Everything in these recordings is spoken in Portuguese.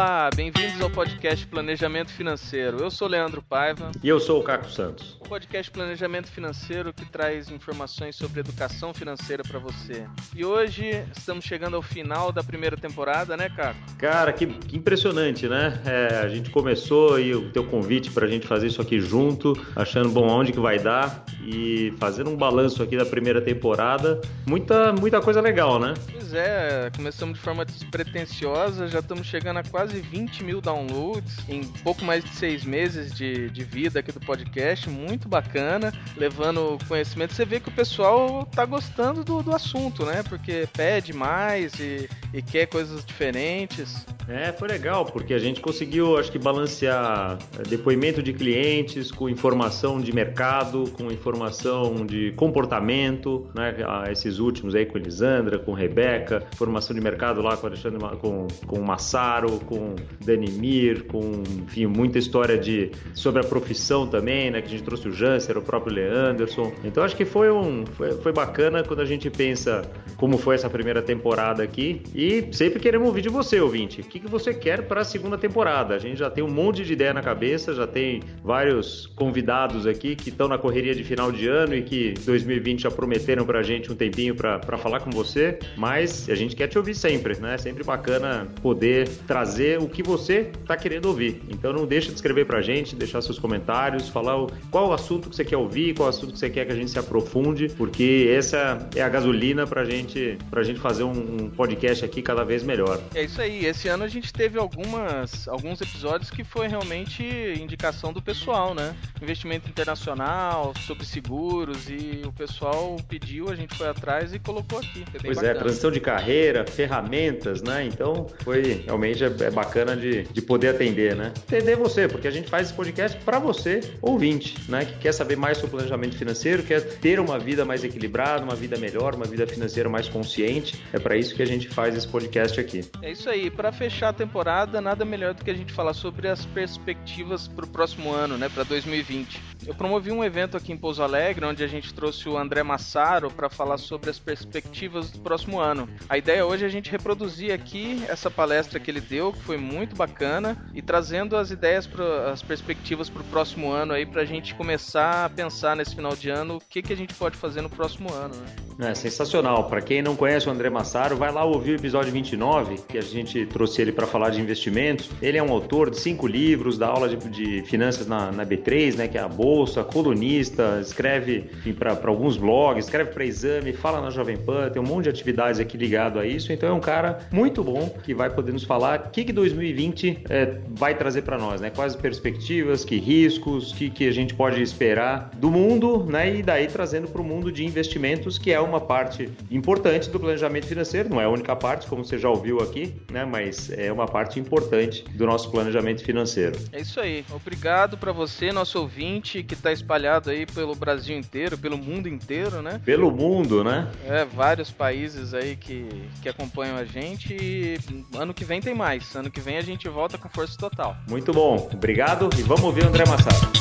Olá, bem-vindos ao podcast Planejamento Financeiro. Eu sou Leandro Paiva. E eu sou o Caco Santos. O podcast Planejamento Financeiro que traz informações sobre educação financeira para você. E hoje estamos chegando ao final da primeira temporada, né, Caco? Cara, que, que impressionante, né? É, a gente começou e o teu convite para a gente fazer isso aqui junto, achando bom onde que vai dar e fazendo um balanço aqui da primeira temporada. Muita, muita coisa legal, né? Pois é, começamos de forma despretensiosa, já estamos chegando a quase 20 mil downloads em pouco mais de seis meses de, de vida aqui do podcast, muito bacana, levando conhecimento. Você vê que o pessoal tá gostando do, do assunto, né? Porque pede mais e, e quer coisas diferentes. É, foi legal, porque a gente conseguiu, acho que, balancear é, depoimento de clientes com informação de mercado, com informação de comportamento, né? Esses últimos aí com Elisandra, com Rebeca, formação de mercado lá com Alexandre, com, com o Massaro, com Danimir, com, enfim, muita história de, sobre a profissão também, né? Que a gente trouxe o Janser, o próprio Leanderson. Então acho que foi um foi, foi bacana quando a gente pensa como foi essa primeira temporada aqui. E sempre queremos ouvir de você, ouvinte. O que, que você quer para a segunda temporada? A gente já tem um monte de ideia na cabeça, já tem vários convidados aqui que estão na correria de final de ano e que 2020 já prometeram para a gente um tempinho para falar com você. Mas a gente quer te ouvir sempre, né? É sempre bacana poder trazer o que você está querendo ouvir. Então não deixa de escrever para a gente, deixar seus comentários, falar qual o assunto que você quer ouvir, qual o assunto que você quer que a gente se aprofunde, porque essa é a gasolina para gente, a gente fazer um, um podcast aqui cada vez melhor. É isso aí. Esse ano a gente teve algumas, alguns episódios que foi realmente indicação do pessoal, né? Investimento internacional, sobre seguros e o pessoal pediu, a gente foi atrás e colocou aqui. Pois é, bacana. é, transição de carreira, ferramentas, né? Então foi realmente é, é bacana de, de poder atender, né? Atender você, porque a gente faz esse podcast para você, ouvinte, né? Que quer saber mais sobre planejamento financeiro, quer ter uma vida mais equilibrada, uma vida melhor, uma vida financeira mais consciente. É para isso que a gente faz esse podcast aqui. É isso aí. Para fechar a temporada, nada melhor do que a gente falar sobre as perspectivas para o próximo ano, né? Para 2020. Eu promovi um evento aqui em Pouso Alegre, onde a gente trouxe o André Massaro para falar sobre as perspectivas do próximo ano. A ideia hoje é a gente reproduzir aqui essa palestra que ele deu, foi muito bacana, e trazendo as ideias, pro, as perspectivas para o próximo ano aí, para a gente começar a pensar nesse final de ano o que, que a gente pode fazer no próximo ano. Né? É sensacional. Para quem não conhece o André Massaro, vai lá ouvir o episódio 29, que a gente trouxe ele para falar de investimentos. Ele é um autor de cinco livros, dá aula de, de finanças na, na, B3, né, que é a bolsa, colunista, escreve para alguns blogs, escreve para exame, fala na Jovem Pan, tem um monte de atividades aqui ligado a isso. Então é um cara muito bom que vai poder nos falar o que, que 2020 é, vai trazer para nós, né? Quais as perspectivas, que riscos, que, que a gente pode esperar do mundo, né? E daí trazendo para o mundo de investimentos, que é uma parte importante do planejamento financeiro, não é a única parte, como você já ouviu aqui, né? Mas é uma parte importante do nosso planejamento financeiro. É isso aí. Obrigado para você, nosso ouvinte, que está espalhado aí pelo Brasil inteiro, pelo mundo inteiro, né? Pelo mundo, né? É, vários países aí que, que acompanham a gente e ano que vem tem mais. Ano que vem a gente volta com força total. Muito bom. Obrigado e vamos ouvir o André Massaro.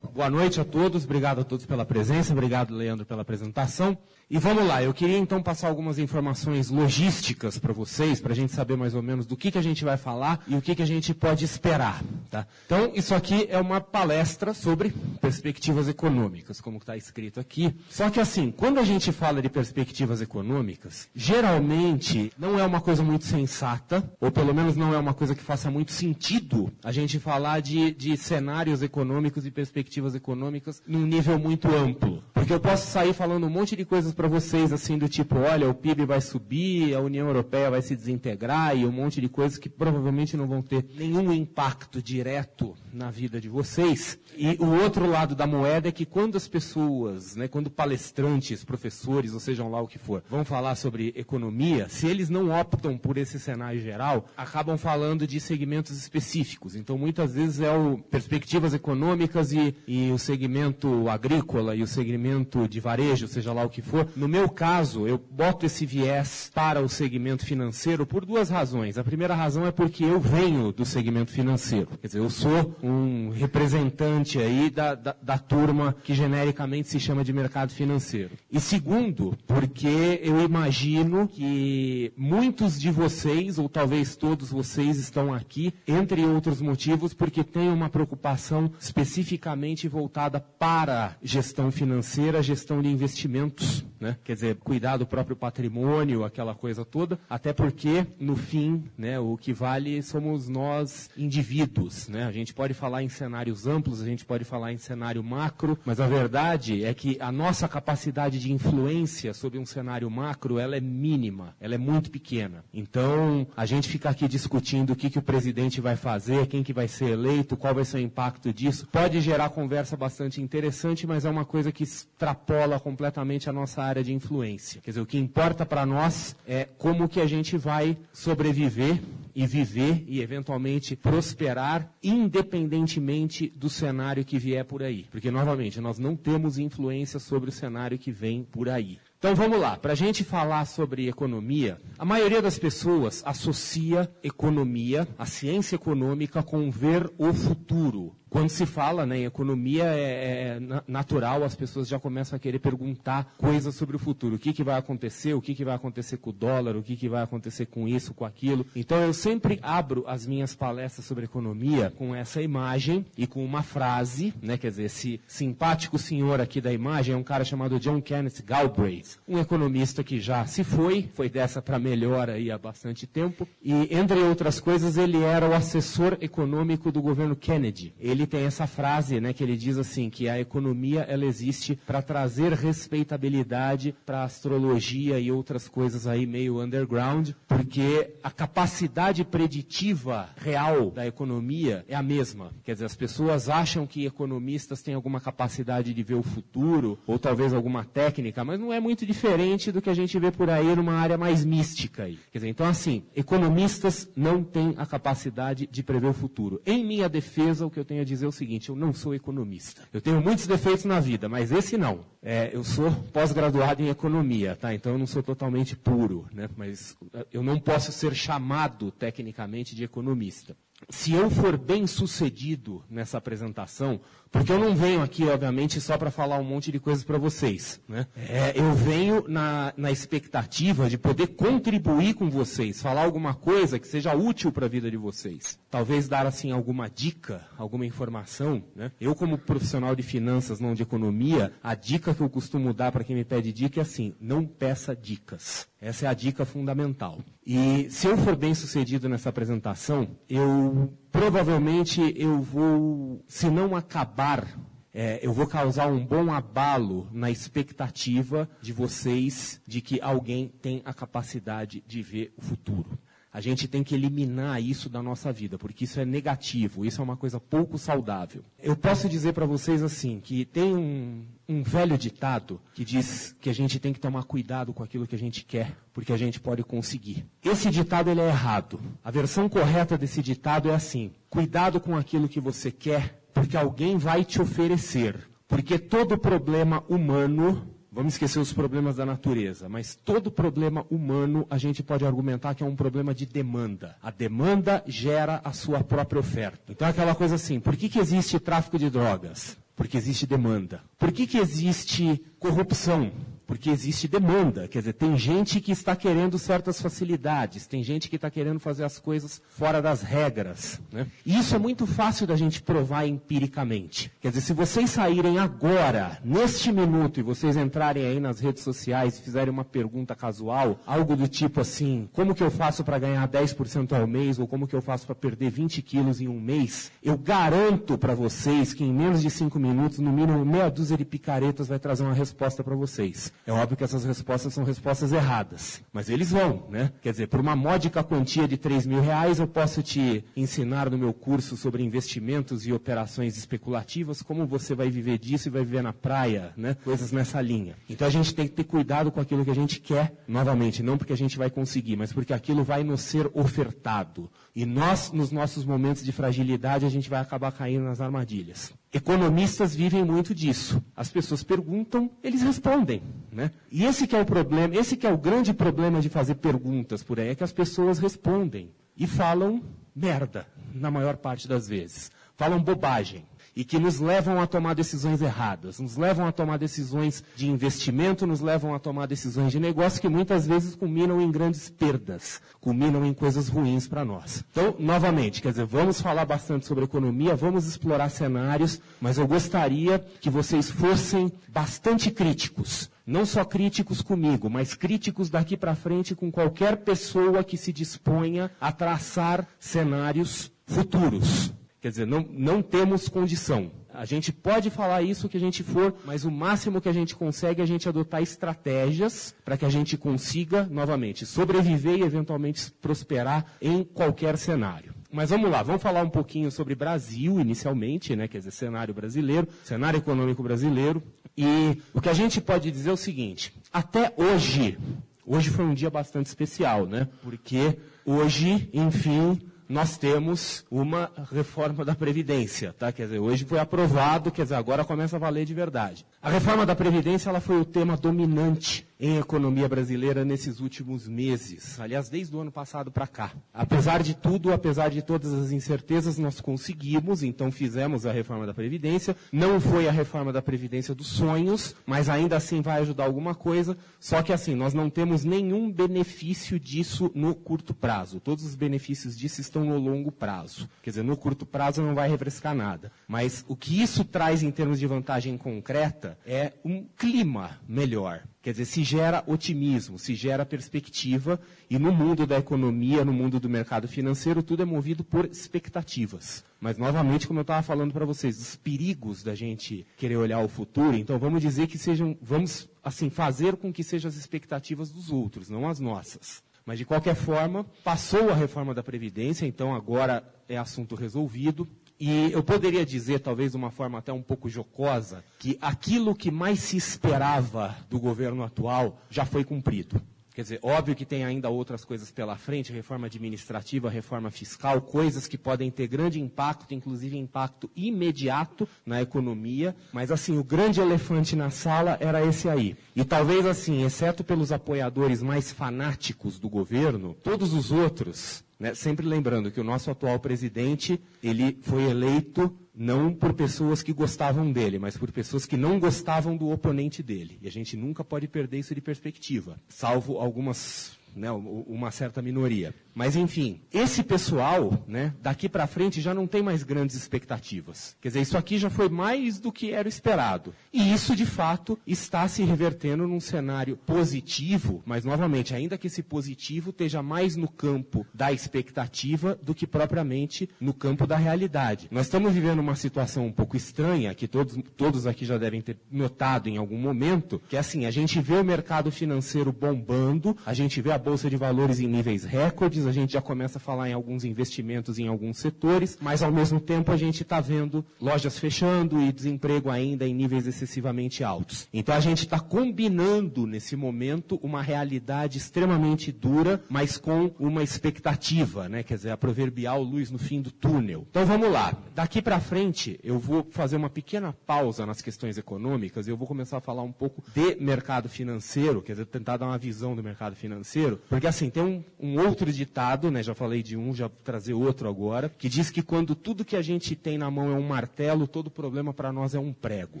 Boa noite a todos, obrigado a todos pela presença, obrigado, Leandro, pela apresentação. E vamos lá, eu queria então passar algumas informações logísticas para vocês, para a gente saber mais ou menos do que, que a gente vai falar e o que, que a gente pode esperar. Tá? Então, isso aqui é uma palestra sobre perspectivas econômicas, como está escrito aqui. Só que assim, quando a gente fala de perspectivas econômicas, geralmente não é uma coisa muito sensata, ou pelo menos não é uma coisa que faça muito sentido a gente falar de, de cenários econômicos e perspectivas econômicas num nível muito amplo. Porque eu posso sair falando um monte de coisas para vocês assim do tipo, olha, o PIB vai subir, a União Europeia vai se desintegrar e um monte de coisas que provavelmente não vão ter nenhum impacto direto na vida de vocês. E o outro lado da moeda é que quando as pessoas, né, quando palestrantes, professores, ou sejam lá o que for, vão falar sobre economia, se eles não optam por esse cenário geral, acabam falando de segmentos específicos. Então, muitas vezes é o perspectivas econômicas e e o segmento agrícola e o segmento de varejo, seja lá o que for. No meu caso, eu boto esse viés para o segmento financeiro por duas razões. A primeira razão é porque eu venho do segmento financeiro. Quer dizer, eu sou um representante aí da, da, da turma que genericamente se chama de mercado financeiro. E segundo, porque eu imagino que muitos de vocês, ou talvez todos vocês, estão aqui, entre outros motivos, porque têm uma preocupação especificamente voltada para gestão financeira, gestão de investimentos, né? quer dizer, cuidar do próprio patrimônio, aquela coisa toda, até porque, no fim, né, o que vale somos nós indivíduos. Né? A gente pode falar em cenários amplos, a gente pode falar em cenário macro, mas a verdade é que a nossa capacidade de influência sobre um cenário macro, ela é mínima, ela é muito pequena. Então, a gente fica aqui discutindo o que, que o presidente vai fazer, quem que vai ser eleito, qual vai ser o impacto disso, pode gerar conversa bastante interessante, mas é uma coisa que extrapola completamente a nossa área de influência. Quer dizer, o que importa para nós é como que a gente vai sobreviver e viver e eventualmente prosperar independentemente do cenário que vier por aí. Porque, novamente, nós não temos influência sobre o cenário que vem por aí. Então vamos lá, para a gente falar sobre economia, a maioria das pessoas associa economia, a ciência econômica, com ver o futuro. Quando se fala né, em economia, é, é, natural, as pessoas já começam a querer perguntar coisas sobre o futuro. O que, que vai acontecer, o que, que vai acontecer com o dólar, o que, que vai acontecer com isso, com aquilo. Então eu sempre abro as minhas palestras sobre economia com essa imagem e com uma frase, né, quer dizer, esse simpático senhor aqui da imagem é um cara chamado John Kenneth Galbraith, um economista que já se foi, foi dessa para melhor aí há bastante tempo, e entre outras coisas ele era o assessor econômico do governo Kennedy. Ele ele tem essa frase, né, que ele diz assim, que a economia ela existe para trazer respeitabilidade para astrologia e outras coisas aí meio underground, porque a capacidade preditiva real da economia é a mesma. Quer dizer, as pessoas acham que economistas têm alguma capacidade de ver o futuro, ou talvez alguma técnica, mas não é muito diferente do que a gente vê por aí numa área mais mística aí. Quer dizer, então assim, economistas não têm a capacidade de prever o futuro. Em minha defesa, o que eu tenho a dizer o seguinte: eu não sou economista. Eu tenho muitos defeitos na vida, mas esse não. É, eu sou pós-graduado em economia, tá? Então eu não sou totalmente puro, né? Mas eu não posso ser chamado tecnicamente de economista se eu for bem sucedido nessa apresentação, porque eu não venho aqui, obviamente, só para falar um monte de coisas para vocês. Né? É, eu venho na, na expectativa de poder contribuir com vocês, falar alguma coisa que seja útil para a vida de vocês. Talvez dar assim alguma dica, alguma informação. Né? Eu, como profissional de finanças, não de economia, a dica que eu costumo dar para quem me pede dica é assim: não peça dicas. Essa é a dica fundamental. E se eu for bem sucedido nessa apresentação, eu provavelmente eu vou, se não acabar, é, eu vou causar um bom abalo na expectativa de vocês de que alguém tem a capacidade de ver o futuro. A gente tem que eliminar isso da nossa vida, porque isso é negativo, isso é uma coisa pouco saudável. Eu posso dizer para vocês assim, que tem um, um velho ditado que diz que a gente tem que tomar cuidado com aquilo que a gente quer, porque a gente pode conseguir. Esse ditado ele é errado. A versão correta desse ditado é assim: cuidado com aquilo que você quer, porque alguém vai te oferecer. Porque todo problema humano Vamos esquecer os problemas da natureza, mas todo problema humano a gente pode argumentar que é um problema de demanda. A demanda gera a sua própria oferta. Então é aquela coisa assim, por que, que existe tráfico de drogas? Porque existe demanda. Por que, que existe corrupção? Porque existe demanda. Quer dizer, tem gente que está querendo certas facilidades, tem gente que está querendo fazer as coisas fora das regras. Né? E isso é muito fácil da gente provar empiricamente. Quer dizer, se vocês saírem agora, neste minuto, e vocês entrarem aí nas redes sociais e fizerem uma pergunta casual, algo do tipo assim, como que eu faço para ganhar 10% ao mês, ou como que eu faço para perder 20 quilos em um mês, eu garanto para vocês que em menos de 5 minutos, no mínimo meia dúzia de picaretas vai trazer uma resposta para vocês. É óbvio que essas respostas são respostas erradas, mas eles vão, né? Quer dizer, por uma módica quantia de 3 mil reais, eu posso te ensinar no meu curso sobre investimentos e operações especulativas, como você vai viver disso e vai viver na praia, né? Coisas nessa linha. Então a gente tem que ter cuidado com aquilo que a gente quer, novamente, não porque a gente vai conseguir, mas porque aquilo vai nos ser ofertado. E nós, nos nossos momentos de fragilidade, a gente vai acabar caindo nas armadilhas. Economistas vivem muito disso. As pessoas perguntam, eles respondem. Né? E esse que é o problema, esse que é o grande problema de fazer perguntas por aí, é que as pessoas respondem e falam merda, na maior parte das vezes. Falam bobagem e que nos levam a tomar decisões erradas, nos levam a tomar decisões de investimento, nos levam a tomar decisões de negócio que muitas vezes culminam em grandes perdas, culminam em coisas ruins para nós. Então, novamente, quer dizer, vamos falar bastante sobre economia, vamos explorar cenários, mas eu gostaria que vocês fossem bastante críticos. Não só críticos comigo, mas críticos daqui para frente com qualquer pessoa que se disponha a traçar cenários futuros. Quer dizer, não, não temos condição. A gente pode falar isso que a gente for, mas o máximo que a gente consegue é a gente adotar estratégias para que a gente consiga, novamente, sobreviver e eventualmente prosperar em qualquer cenário. Mas vamos lá, vamos falar um pouquinho sobre Brasil inicialmente, né? Quer dizer, cenário brasileiro, cenário econômico brasileiro. E o que a gente pode dizer é o seguinte: até hoje, hoje foi um dia bastante especial, né? Porque hoje, enfim, nós temos uma reforma da Previdência, tá? Quer dizer, hoje foi aprovado, quer dizer, agora começa a valer de verdade. A reforma da Previdência, ela foi o tema dominante em economia brasileira nesses últimos meses, aliás, desde o ano passado para cá. Apesar de tudo, apesar de todas as incertezas, nós conseguimos, então fizemos a reforma da Previdência. Não foi a reforma da Previdência dos sonhos, mas ainda assim vai ajudar alguma coisa. Só que assim, nós não temos nenhum benefício disso no curto prazo. Todos os benefícios disso estão no longo prazo. Quer dizer, no curto prazo não vai refrescar nada. Mas o que isso traz em termos de vantagem concreta é um clima melhor. Quer dizer, se gera otimismo, se gera perspectiva, e no mundo da economia, no mundo do mercado financeiro, tudo é movido por expectativas. Mas, novamente, como eu estava falando para vocês, os perigos da gente querer olhar o futuro, então vamos dizer que sejam, vamos, assim, fazer com que sejam as expectativas dos outros, não as nossas. Mas, de qualquer forma, passou a reforma da Previdência, então agora é assunto resolvido. E eu poderia dizer, talvez de uma forma até um pouco jocosa, que aquilo que mais se esperava do governo atual já foi cumprido. Quer dizer, óbvio que tem ainda outras coisas pela frente, reforma administrativa, reforma fiscal, coisas que podem ter grande impacto, inclusive impacto imediato na economia, mas assim, o grande elefante na sala era esse aí. E talvez assim, exceto pelos apoiadores mais fanáticos do governo, todos os outros né? Sempre lembrando que o nosso atual presidente, ele foi eleito não por pessoas que gostavam dele, mas por pessoas que não gostavam do oponente dele. E a gente nunca pode perder isso de perspectiva, salvo algumas né, uma certa minoria. Mas enfim, esse pessoal, né, daqui para frente já não tem mais grandes expectativas. Quer dizer, isso aqui já foi mais do que era esperado. E isso, de fato, está se revertendo num cenário positivo, mas novamente, ainda que esse positivo esteja mais no campo da expectativa do que propriamente no campo da realidade. Nós estamos vivendo uma situação um pouco estranha, que todos, todos aqui já devem ter notado em algum momento, que assim, a gente vê o mercado financeiro bombando, a gente vê a bolsa de valores em níveis recordes, a gente já começa a falar em alguns investimentos em alguns setores, mas ao mesmo tempo a gente está vendo lojas fechando e desemprego ainda em níveis excessivamente altos. Então a gente está combinando nesse momento uma realidade extremamente dura, mas com uma expectativa, né? quer dizer, a proverbial luz no fim do túnel. Então vamos lá. Daqui para frente eu vou fazer uma pequena pausa nas questões econômicas e eu vou começar a falar um pouco de mercado financeiro, quer dizer, tentar dar uma visão do mercado financeiro porque assim, tem um, um, outro ditado, né, já falei de um, já vou trazer outro agora, que diz que quando tudo que a gente tem na mão é um martelo, todo problema para nós é um prego.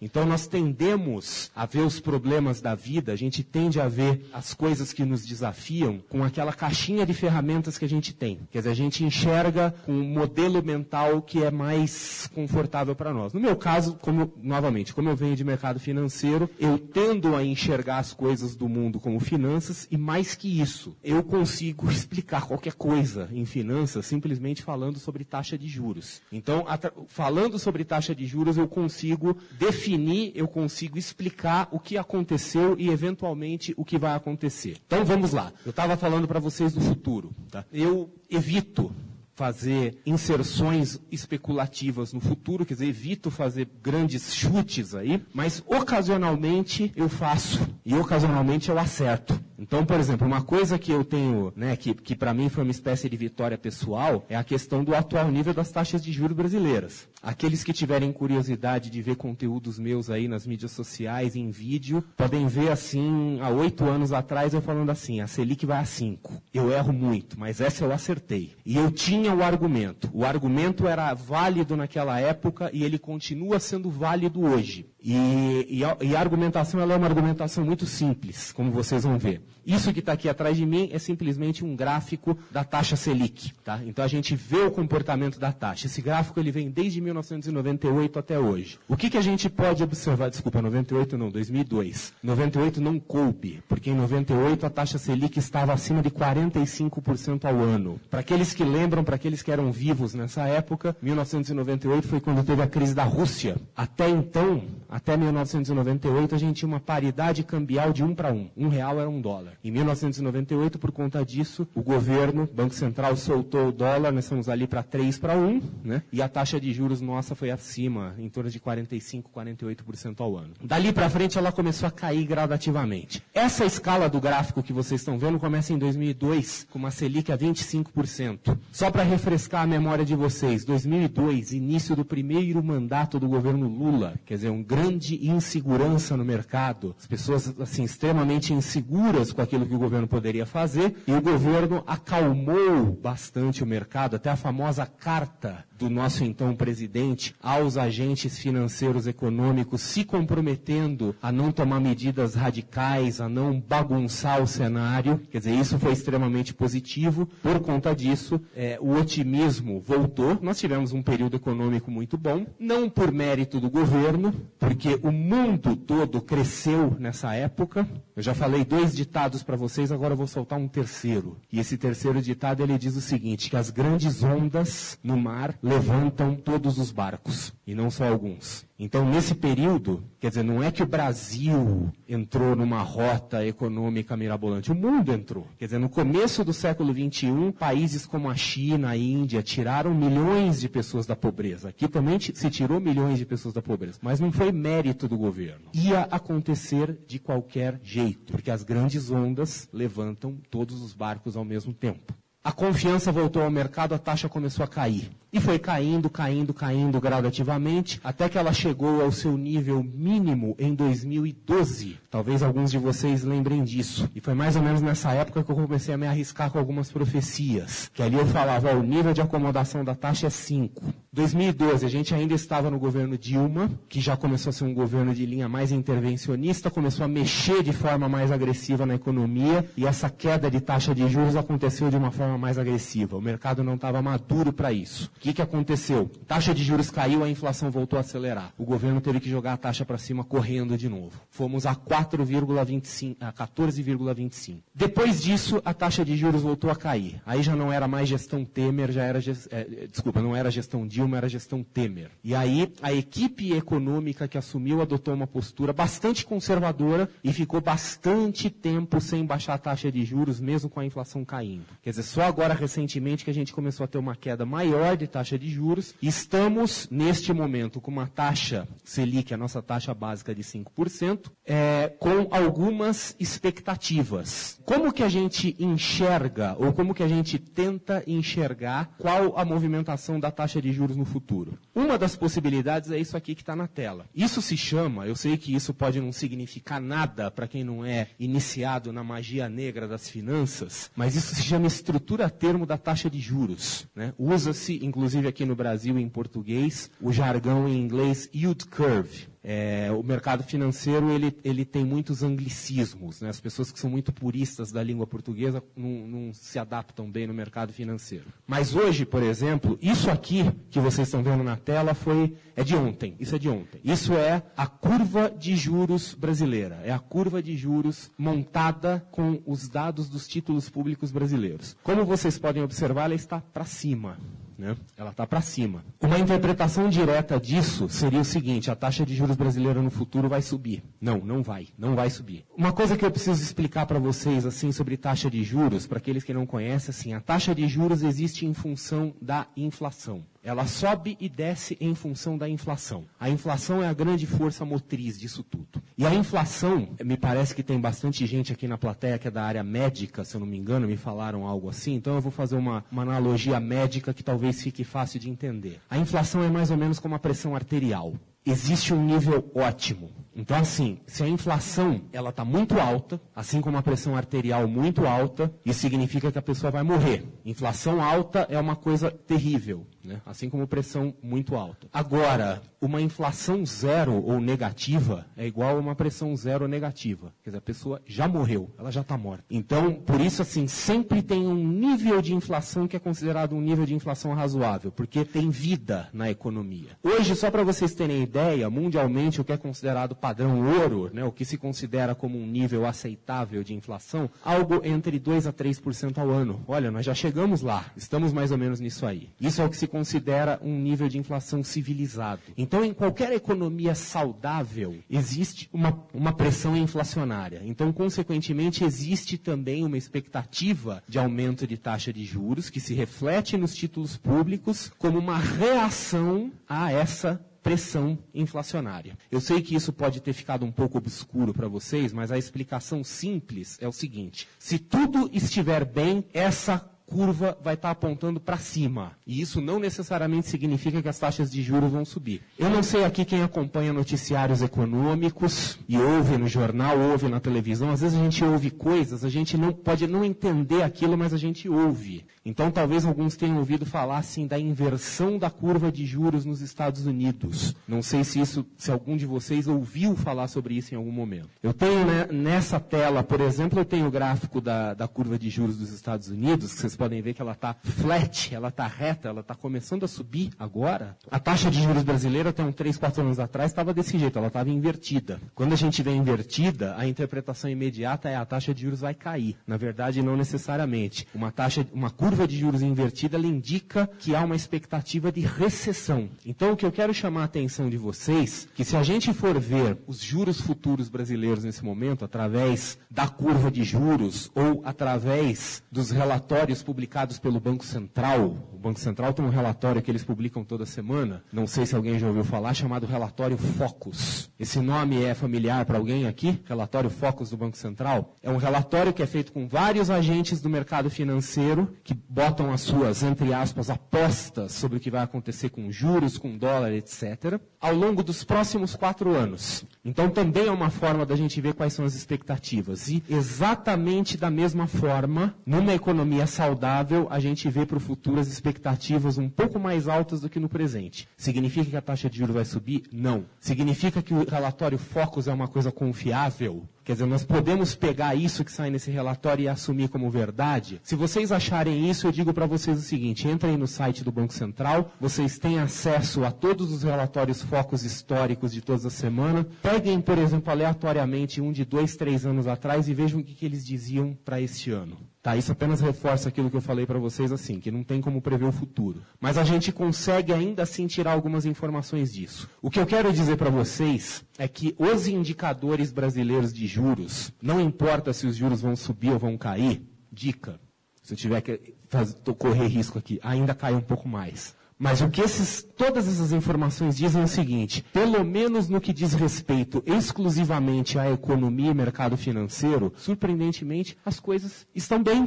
Então nós tendemos a ver os problemas da vida, a gente tende a ver as coisas que nos desafiam com aquela caixinha de ferramentas que a gente tem. Quer dizer, a gente enxerga com um modelo mental que é mais confortável para nós. No meu caso, como novamente, como eu venho de mercado financeiro, eu tendo a enxergar as coisas do mundo como finanças e mais que isso, eu consigo explicar qualquer coisa em finanças simplesmente falando sobre taxa de juros. Então, falando sobre taxa de juros, eu consigo definir, eu consigo explicar o que aconteceu e, eventualmente, o que vai acontecer. Então, vamos lá. Eu estava falando para vocês do futuro. Tá? Eu evito fazer inserções especulativas no futuro, quer dizer, evito fazer grandes chutes aí, mas ocasionalmente eu faço e ocasionalmente eu acerto. Então, por exemplo, uma coisa que eu tenho, né, que, que para mim foi uma espécie de vitória pessoal, é a questão do atual nível das taxas de juros brasileiras. Aqueles que tiverem curiosidade de ver conteúdos meus aí nas mídias sociais, em vídeo, podem ver assim, há oito anos atrás eu falando assim, a Selic vai a cinco. Eu erro muito, mas essa eu acertei. E eu tinha o argumento. O argumento era válido naquela época e ele continua sendo válido hoje. E, e, a, e a argumentação ela é uma argumentação muito simples, como vocês vão ver. Isso que está aqui atrás de mim é simplesmente um gráfico da taxa Selic. Tá? Então a gente vê o comportamento da taxa. Esse gráfico ele vem desde 1998 até hoje. O que, que a gente pode observar? Desculpa, 98 não, 2002. 98 não coube, porque em 98 a taxa Selic estava acima de 45% ao ano. Para aqueles que lembram, para aqueles que eram vivos nessa época, 1998 foi quando teve a crise da Rússia. Até então, até 1998, a gente tinha uma paridade cambial de um para um. Um real era um dólar. Em 1998, por conta disso, o governo, Banco Central, soltou o dólar, nós estamos ali para 3 para 1, né? e a taxa de juros nossa foi acima, em torno de 45, 48% ao ano. Dali para frente, ela começou a cair gradativamente. Essa escala do gráfico que vocês estão vendo começa em 2002, com uma Selic a 25%. Só para refrescar a memória de vocês, 2002, início do primeiro mandato do governo Lula, quer dizer, um grande insegurança no mercado, as pessoas assim extremamente inseguras com aquilo que o governo poderia fazer, e o governo acalmou bastante o mercado, até a famosa carta do nosso então presidente aos agentes financeiros econômicos se comprometendo a não tomar medidas radicais, a não bagunçar o cenário. Quer dizer, isso foi extremamente positivo. Por conta disso, é, o otimismo voltou. Nós tivemos um período econômico muito bom, não por mérito do governo, porque o mundo todo cresceu nessa época. Eu já falei dois ditados para vocês, agora eu vou soltar um terceiro. E esse terceiro ditado ele diz o seguinte: que as grandes ondas no mar levantam todos os barcos, e não só alguns. Então, nesse período, quer dizer, não é que o Brasil entrou numa rota econômica mirabolante, o mundo entrou. Quer dizer, no começo do século XXI, países como a China, a Índia, tiraram milhões de pessoas da pobreza. Aqui também se tirou milhões de pessoas da pobreza, mas não foi mérito do governo. Ia acontecer de qualquer jeito, porque as grandes ondas levantam todos os barcos ao mesmo tempo. A confiança voltou ao mercado, a taxa começou a cair. E foi caindo, caindo, caindo gradativamente, até que ela chegou ao seu nível mínimo em 2012. Talvez alguns de vocês lembrem disso. E foi mais ou menos nessa época que eu comecei a me arriscar com algumas profecias. Que ali eu falava, ó, o nível de acomodação da taxa é 5. 2012, a gente ainda estava no governo Dilma, que já começou a ser um governo de linha mais intervencionista, começou a mexer de forma mais agressiva na economia, e essa queda de taxa de juros aconteceu de uma forma mais agressiva. O mercado não estava maduro para isso. O que, que aconteceu? Taxa de juros caiu, a inflação voltou a acelerar. O governo teve que jogar a taxa para cima correndo de novo. Fomos a 4,25, a 14,25. Depois disso, a taxa de juros voltou a cair. Aí já não era mais gestão Temer, já era, é, desculpa, não era gestão Dilma, era gestão Temer. E aí a equipe econômica que assumiu adotou uma postura bastante conservadora e ficou bastante tempo sem baixar a taxa de juros, mesmo com a inflação caindo. Quer dizer, só agora recentemente que a gente começou a ter uma queda maior de taxa de juros. Estamos, neste momento, com uma taxa Selic, a nossa taxa básica de 5%, é, com algumas expectativas. Como que a gente enxerga, ou como que a gente tenta enxergar qual a movimentação da taxa de juros no futuro? Uma das possibilidades é isso aqui que está na tela. Isso se chama, eu sei que isso pode não significar nada para quem não é iniciado na magia negra das finanças, mas isso se chama estrutura termo da taxa de juros. Né? Usa-se, inclusive aqui no Brasil, em português, o jargão em inglês yield curve. É, o mercado financeiro ele, ele tem muitos anglicismos. Né? As pessoas que são muito puristas da língua portuguesa não, não, se adaptam bem no mercado financeiro. Mas hoje, por exemplo, isso aqui que vocês estão vendo na tela foi é de ontem. Isso é de ontem. Isso é a curva de juros brasileira. É a curva de juros montada com os dados dos títulos públicos brasileiros. Como vocês podem observar, ela está para cima. Né? Ela está para cima. Uma interpretação direta disso seria o seguinte: a taxa de juros brasileira no futuro vai subir. Não, não vai, não vai subir. Uma coisa que eu preciso explicar para vocês assim sobre taxa de juros, para aqueles que não conhecem, assim, a taxa de juros existe em função da inflação. Ela sobe e desce em função da inflação. A inflação é a grande força motriz disso tudo. E a inflação, me parece que tem bastante gente aqui na plateia que é da área médica, se eu não me engano, me falaram algo assim, então eu vou fazer uma, uma analogia médica que talvez fique fácil de entender. A inflação é mais ou menos como a pressão arterial existe um nível ótimo. Então, assim, se a inflação ela está muito alta, assim como a pressão arterial muito alta, isso significa que a pessoa vai morrer. Inflação alta é uma coisa terrível, né? assim como pressão muito alta. Agora, uma inflação zero ou negativa é igual a uma pressão zero ou negativa. Quer dizer, a pessoa já morreu, ela já está morta. Então, por isso, assim, sempre tem um nível de inflação que é considerado um nível de inflação razoável, porque tem vida na economia. Hoje, só para vocês terem ideia, mundialmente, o que é considerado padrão ouro, né, o que se considera como um nível aceitável de inflação, algo entre 2 a 3% ao ano. Olha, nós já chegamos lá, estamos mais ou menos nisso aí. Isso é o que se considera um nível de inflação civilizado. Então, em qualquer economia saudável, existe uma, uma pressão inflacionária. Então, consequentemente, existe também uma expectativa de aumento de taxa de juros, que se reflete nos títulos públicos como uma reação a essa pressão inflacionária. Eu sei que isso pode ter ficado um pouco obscuro para vocês, mas a explicação simples é o seguinte: se tudo estiver bem, essa curva vai estar tá apontando para cima. E isso não necessariamente significa que as taxas de juros vão subir. Eu não sei aqui quem acompanha noticiários econômicos e ouve no jornal, ouve na televisão. Às vezes a gente ouve coisas, a gente não pode não entender aquilo, mas a gente ouve. Então talvez alguns tenham ouvido falar assim da inversão da curva de juros nos Estados Unidos. Não sei se isso, se algum de vocês ouviu falar sobre isso em algum momento. Eu tenho né, nessa tela, por exemplo, eu tenho o gráfico da, da curva de juros dos Estados Unidos, que vocês podem ver que ela está flat, ela está reta, ela está começando a subir agora. A taxa de juros brasileira até uns 3, 4 anos atrás estava desse jeito, ela estava invertida. Quando a gente vê invertida, a interpretação imediata é a taxa de juros vai cair. Na verdade, não necessariamente. Uma taxa, uma curva de juros invertida, ela indica que há uma expectativa de recessão. Então, o que eu quero chamar a atenção de vocês, que se a gente for ver os juros futuros brasileiros nesse momento, através da curva de juros ou através dos relatórios publicados pelo Banco Central. O Banco Central tem um relatório que eles publicam toda semana, não sei se alguém já ouviu falar, chamado Relatório Focus. Esse nome é familiar para alguém aqui? Relatório Focus do Banco Central? É um relatório que é feito com vários agentes do mercado financeiro que botam as suas, entre aspas, apostas sobre o que vai acontecer com juros, com dólar, etc., ao longo dos próximos quatro anos. Então também é uma forma da gente ver quais são as expectativas. E exatamente da mesma forma, numa economia saudável, a gente vê para o futuro as expectativas um pouco mais altas do que no presente. Significa que a taxa de juros vai subir? Não. Significa que o relatório Focus é uma coisa confiável? Quer dizer, nós podemos pegar isso que sai nesse relatório e assumir como verdade? Se vocês acharem isso, eu digo para vocês o seguinte: entrem no site do Banco Central, vocês têm acesso a todos os relatórios focos históricos de todas as semanas. Peguem, por exemplo, aleatoriamente um de dois, três anos atrás e vejam o que, que eles diziam para este ano. Tá, isso apenas reforça aquilo que eu falei para vocês assim, que não tem como prever o futuro. Mas a gente consegue ainda assim tirar algumas informações disso. O que eu quero dizer para vocês é que os indicadores brasileiros de juros, não importa se os juros vão subir ou vão cair, dica, se eu tiver que fazer, correr risco aqui, ainda cai um pouco mais. Mas o que esses, todas essas informações dizem é o seguinte: pelo menos no que diz respeito exclusivamente à economia e mercado financeiro, surpreendentemente, as coisas estão bem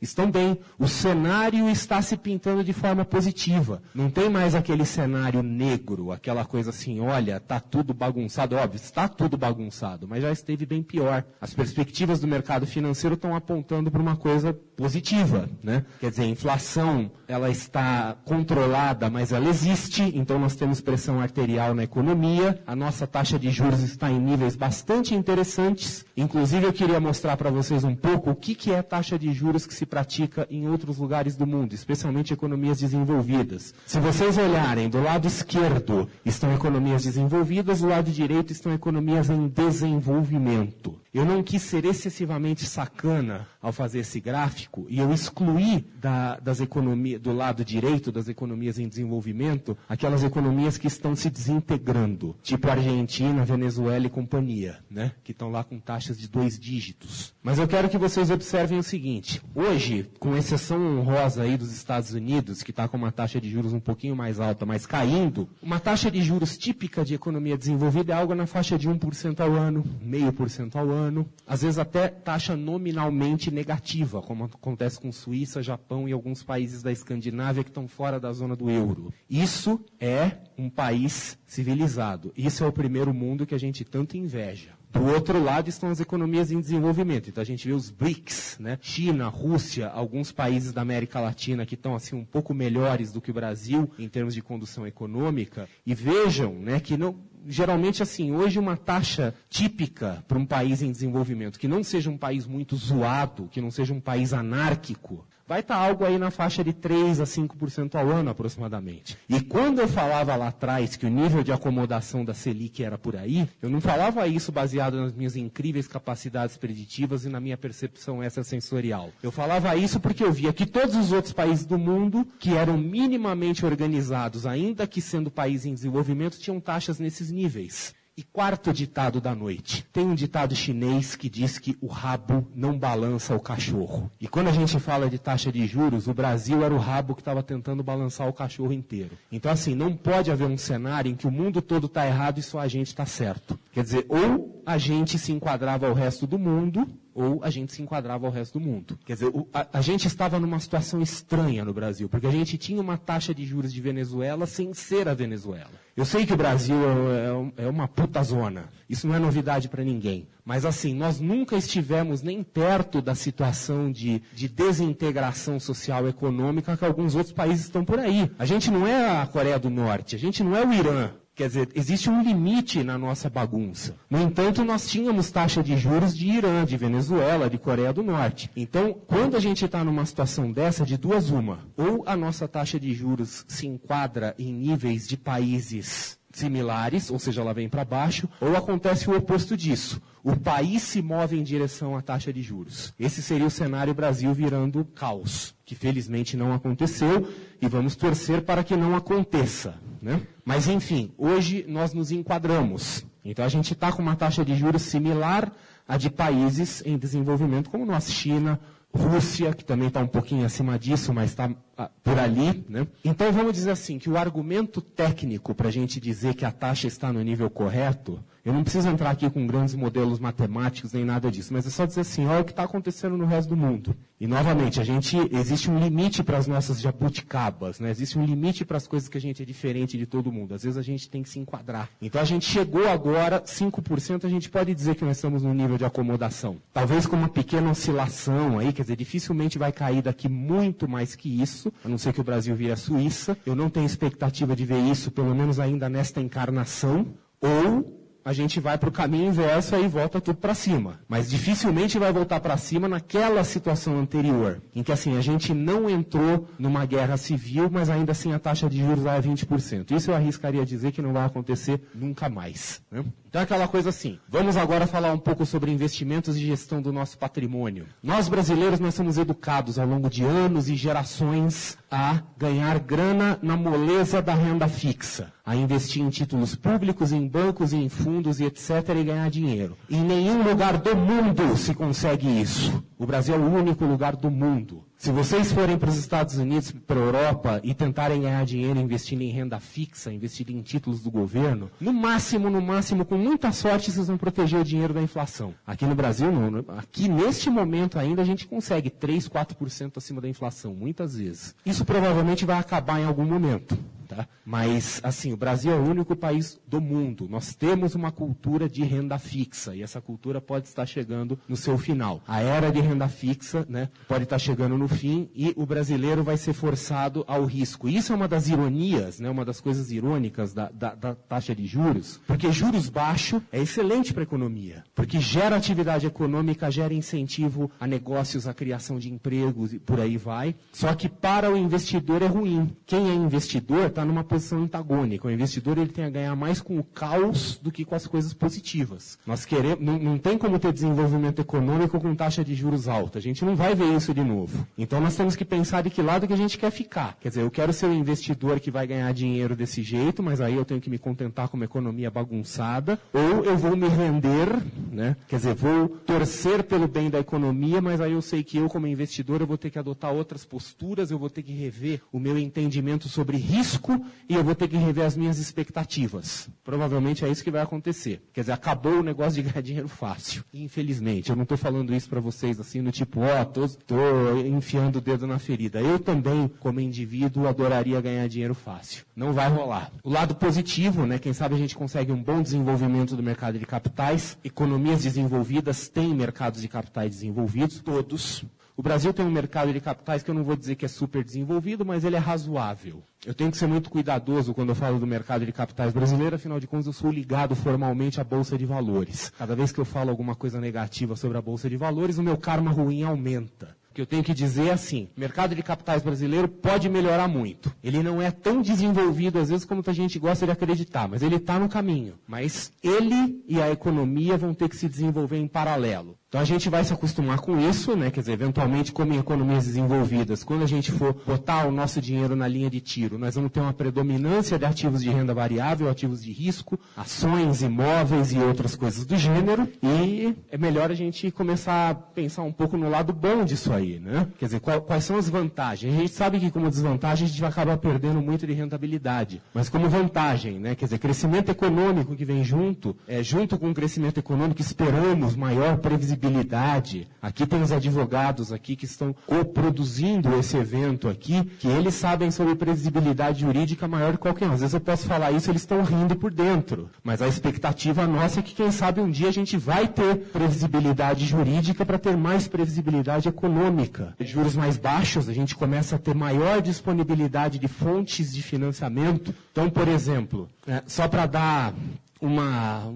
estão bem. O cenário está se pintando de forma positiva. Não tem mais aquele cenário negro, aquela coisa assim, olha, está tudo bagunçado. Óbvio, está tudo bagunçado, mas já esteve bem pior. As perspectivas do mercado financeiro estão apontando para uma coisa positiva, né? Quer dizer, a inflação, ela está controlada, mas ela existe, então nós temos pressão arterial na economia, a nossa taxa de juros está em níveis bastante interessantes. Inclusive, eu queria mostrar para vocês um pouco o que, que é a taxa de juros que se pratica em outros lugares do mundo, especialmente economias desenvolvidas. Se vocês olharem do lado esquerdo, estão economias desenvolvidas, do lado direito estão economias em desenvolvimento. Eu não quis ser excessivamente sacana ao fazer esse gráfico e eu excluí da, das economias, do lado direito das economias em desenvolvimento aquelas economias que estão se desintegrando, tipo Argentina, Venezuela e companhia, né? que estão lá com taxas de dois dígitos. Mas eu quero que vocês observem o seguinte: hoje com exceção honrosa aí dos Estados Unidos, que está com uma taxa de juros um pouquinho mais alta, mas caindo, uma taxa de juros típica de economia desenvolvida é algo na faixa de 1% ao ano, meio por cento ao ano, às vezes até taxa nominalmente negativa, como acontece com Suíça, Japão e alguns países da Escandinávia que estão fora da zona do euro. Isso é um país civilizado. Isso é o primeiro mundo que a gente tanto inveja. Do outro lado estão as economias em desenvolvimento. Então a gente vê os BRICS, né? China, Rússia, alguns países da América Latina que estão assim um pouco melhores do que o Brasil em termos de condução econômica. E vejam, né, que não, geralmente assim, hoje uma taxa típica para um país em desenvolvimento que não seja um país muito zoado, que não seja um país anárquico, vai estar tá algo aí na faixa de 3 a 5% ao ano aproximadamente. E quando eu falava lá atrás que o nível de acomodação da Selic era por aí, eu não falava isso baseado nas minhas incríveis capacidades preditivas e na minha percepção extrasensorial. Eu falava isso porque eu via que todos os outros países do mundo que eram minimamente organizados, ainda que sendo países em desenvolvimento, tinham taxas nesses níveis. E quarto ditado da noite. Tem um ditado chinês que diz que o rabo não balança o cachorro. E quando a gente fala de taxa de juros, o Brasil era o rabo que estava tentando balançar o cachorro inteiro. Então, assim, não pode haver um cenário em que o mundo todo está errado e só a gente está certo. Quer dizer, ou a gente se enquadrava ao resto do mundo, ou a gente se enquadrava ao resto do mundo. Quer dizer, o, a, a, gente estava numa situação estranha no Brasil, porque a gente tinha uma taxa de juros de Venezuela sem ser a Venezuela. Eu sei que o Brasil é, é, é uma puta zona, isso não é novidade para ninguém. Mas assim, nós nunca estivemos nem perto da situação de, de desintegração social e econômica que alguns outros países estão por aí. A gente não é a Coreia do Norte, a gente não é o Irã, Quer dizer, existe um limite na nossa bagunça. No entanto, nós tínhamos taxa de juros de Irã, de Venezuela, de Coreia do Norte. Então, quando a gente está numa situação dessa, de duas uma, ou a nossa taxa de juros se enquadra em níveis de países similares, ou seja, ela vem para baixo, ou acontece o oposto disso. O país se move em direção à taxa de juros. Esse seria o cenário Brasil virando caos, que felizmente não aconteceu e vamos torcer para que não aconteça. Né? Mas, enfim, hoje nós nos enquadramos. Então, a gente está com uma taxa de juros similar à de países em desenvolvimento, como nós, China, Rússia, que também está um pouquinho acima disso, mas está ah, por ali. Né? Então, vamos dizer assim, que o argumento técnico para a gente dizer que a taxa está no nível correto eu não preciso entrar aqui com grandes modelos matemáticos nem nada disso, mas é só dizer assim, olha o que está acontecendo no resto do mundo. E novamente, a gente existe um limite para as nossas jabuticabas, né? Existe um limite para as coisas que a gente é diferente de todo mundo. Às vezes a gente tem que se enquadrar. Então a gente chegou agora, 5%, a gente pode dizer que nós estamos no nível de acomodação. Talvez com uma pequena oscilação aí, quer dizer, dificilmente vai cair daqui muito mais que isso, a não ser que o Brasil vire a Suíça. Eu não tenho expectativa de ver isso, pelo menos ainda nesta encarnação. Ou a gente vai para o caminho inverso e volta tudo para cima. Mas dificilmente vai voltar para cima naquela situação anterior, em que assim a gente não entrou numa guerra civil, mas ainda assim a taxa de juros vai a 20%. Isso eu arriscaria dizer que não vai acontecer nunca mais. Né? Então é aquela coisa assim. Vamos agora falar um pouco sobre investimentos e gestão do nosso patrimônio. Nós brasileiros nós somos educados ao longo de anos e gerações a ganhar grana na moleza da renda fixa, a investir em títulos públicos, em bancos, em fundos e etc e ganhar dinheiro. Em nenhum lugar do mundo se consegue isso. O Brasil é o único lugar do mundo se vocês forem para os Estados Unidos, para a Europa e tentarem ganhar dinheiro investindo em renda fixa, investindo em títulos do governo, no máximo, no máximo, com muita sorte, vocês vão proteger o dinheiro da inflação. Aqui no Brasil, não. Aqui, neste momento ainda, a gente consegue 3, 4% acima da inflação, muitas vezes. Isso provavelmente vai acabar em algum momento. Tá? Mas, assim, o Brasil é o único país do mundo. Nós temos uma cultura de renda fixa e essa cultura pode estar chegando no seu final. A era de renda fixa né, pode estar chegando no fim e o brasileiro vai ser forçado ao risco. Isso é uma das ironias, né, uma das coisas irônicas da, da, da taxa de juros, porque juros baixos é excelente para a economia, porque gera atividade econômica, gera incentivo a negócios, a criação de empregos e por aí vai. Só que para o investidor é ruim. Quem é investidor está está numa posição antagônica. O investidor ele tem a ganhar mais com o caos do que com as coisas positivas. Nós queremos, não, não tem como ter desenvolvimento econômico com taxa de juros alta. A gente não vai ver isso de novo. Então nós temos que pensar de que lado que a gente quer ficar. Quer dizer, eu quero ser um investidor que vai ganhar dinheiro desse jeito, mas aí eu tenho que me contentar com uma economia bagunçada, ou eu vou me render, né? Quer dizer, vou torcer pelo bem da economia, mas aí eu sei que eu como investidor eu vou ter que adotar outras posturas, eu vou ter que rever o meu entendimento sobre risco e eu vou ter que rever as minhas expectativas. Provavelmente é isso que vai acontecer. Quer dizer, acabou o negócio de ganhar dinheiro fácil. Infelizmente, eu não estou falando isso para vocês assim no tipo, ó, oh, tô enfiando o dedo na ferida. Eu também, como indivíduo, adoraria ganhar dinheiro fácil. Não vai rolar. O lado positivo, né? Quem sabe a gente consegue um bom desenvolvimento do mercado de capitais. Economias desenvolvidas têm mercados de capitais desenvolvidos, todos. O Brasil tem um mercado de capitais que eu não vou dizer que é super desenvolvido, mas ele é razoável. Eu tenho que ser muito cuidadoso quando eu falo do mercado de capitais brasileiro, afinal de contas eu sou ligado formalmente à Bolsa de Valores. Cada vez que eu falo alguma coisa negativa sobre a Bolsa de Valores, o meu karma ruim aumenta. O que eu tenho que dizer é assim: o mercado de capitais brasileiro pode melhorar muito. Ele não é tão desenvolvido, às vezes, como muita gente gosta de acreditar, mas ele está no caminho. Mas ele e a economia vão ter que se desenvolver em paralelo. Então a gente vai se acostumar com isso, né? Quer dizer, eventualmente, como em economias desenvolvidas, quando a gente for botar o nosso dinheiro na linha de tiro, nós vamos ter uma predominância de ativos de renda variável, ativos de risco, ações, imóveis e outras coisas do gênero. E é melhor a gente começar a pensar um pouco no lado bom disso aí, né? Quer dizer, qual, quais são as vantagens? A gente sabe que como desvantagem a gente vai acabar perdendo muito de rentabilidade. Mas como vantagem, né? Quer dizer, crescimento econômico que vem junto, é, junto com o crescimento econômico esperamos maior previsibilidade previsibilidade. Aqui tem os advogados aqui que estão coproduzindo esse evento aqui, que eles sabem sobre previsibilidade jurídica maior que qualquer um. Às vezes eu posso falar isso, eles estão rindo por dentro. Mas a expectativa nossa é que, quem sabe, um dia a gente vai ter previsibilidade jurídica para ter mais previsibilidade econômica. Juros mais baixos, a gente começa a ter maior disponibilidade de fontes de financiamento. Então, por exemplo, é, só para dar uma,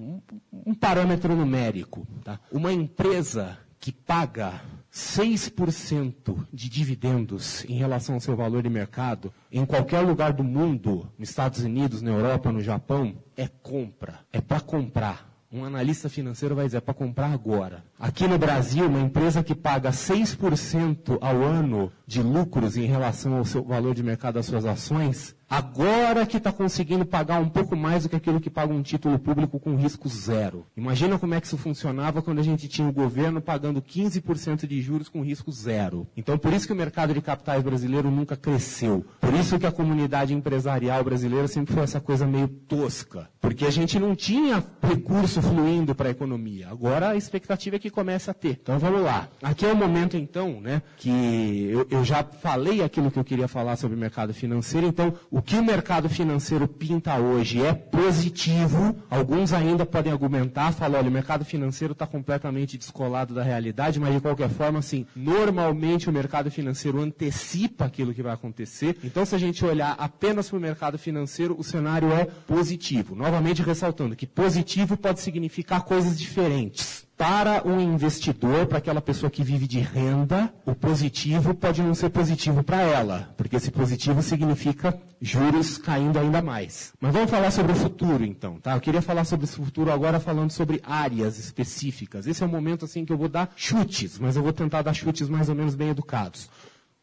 um parâmetro numérico. Tá? Uma empresa que paga 6% de dividendos em relação ao seu valor de mercado em qualquer lugar do mundo, nos Estados Unidos, na Europa, no Japão, é compra. É para comprar. Um analista financeiro vai dizer, é para comprar agora. Aqui no Brasil, uma empresa que paga 6% ao ano de lucros em relação ao seu valor de mercado das suas ações, agora que está conseguindo pagar um pouco mais do que aquilo que paga um título público com risco zero. Imagina como é que isso funcionava quando a gente tinha o governo pagando 15% de juros com risco zero. Então, por isso que o mercado de capitais brasileiro nunca cresceu. Por isso que a comunidade empresarial brasileira sempre foi essa coisa meio tosca. Porque a gente não tinha recurso fluindo para a economia. Agora a expectativa é que comece a ter. Então vamos lá. Aqui é o momento, então, né, que eu, eu já falei aquilo que eu queria falar sobre o mercado financeiro. Então, o que o mercado financeiro pinta hoje é positivo. Alguns ainda podem argumentar, falar, olha, o mercado financeiro está completamente descolado da realidade, mas de qualquer forma, assim, normalmente o mercado financeiro antecipa aquilo que vai acontecer. Então, se a gente olhar apenas para o mercado financeiro, o cenário é positivo. Novamente ressaltando que positivo pode significar coisas diferentes. Para um investidor, para aquela pessoa que vive de renda, o positivo pode não ser positivo para ela, porque esse positivo significa juros caindo ainda mais. Mas vamos falar sobre o futuro, então, tá? Eu queria falar sobre esse futuro agora falando sobre áreas específicas. Esse é o momento assim que eu vou dar chutes, mas eu vou tentar dar chutes mais ou menos bem educados.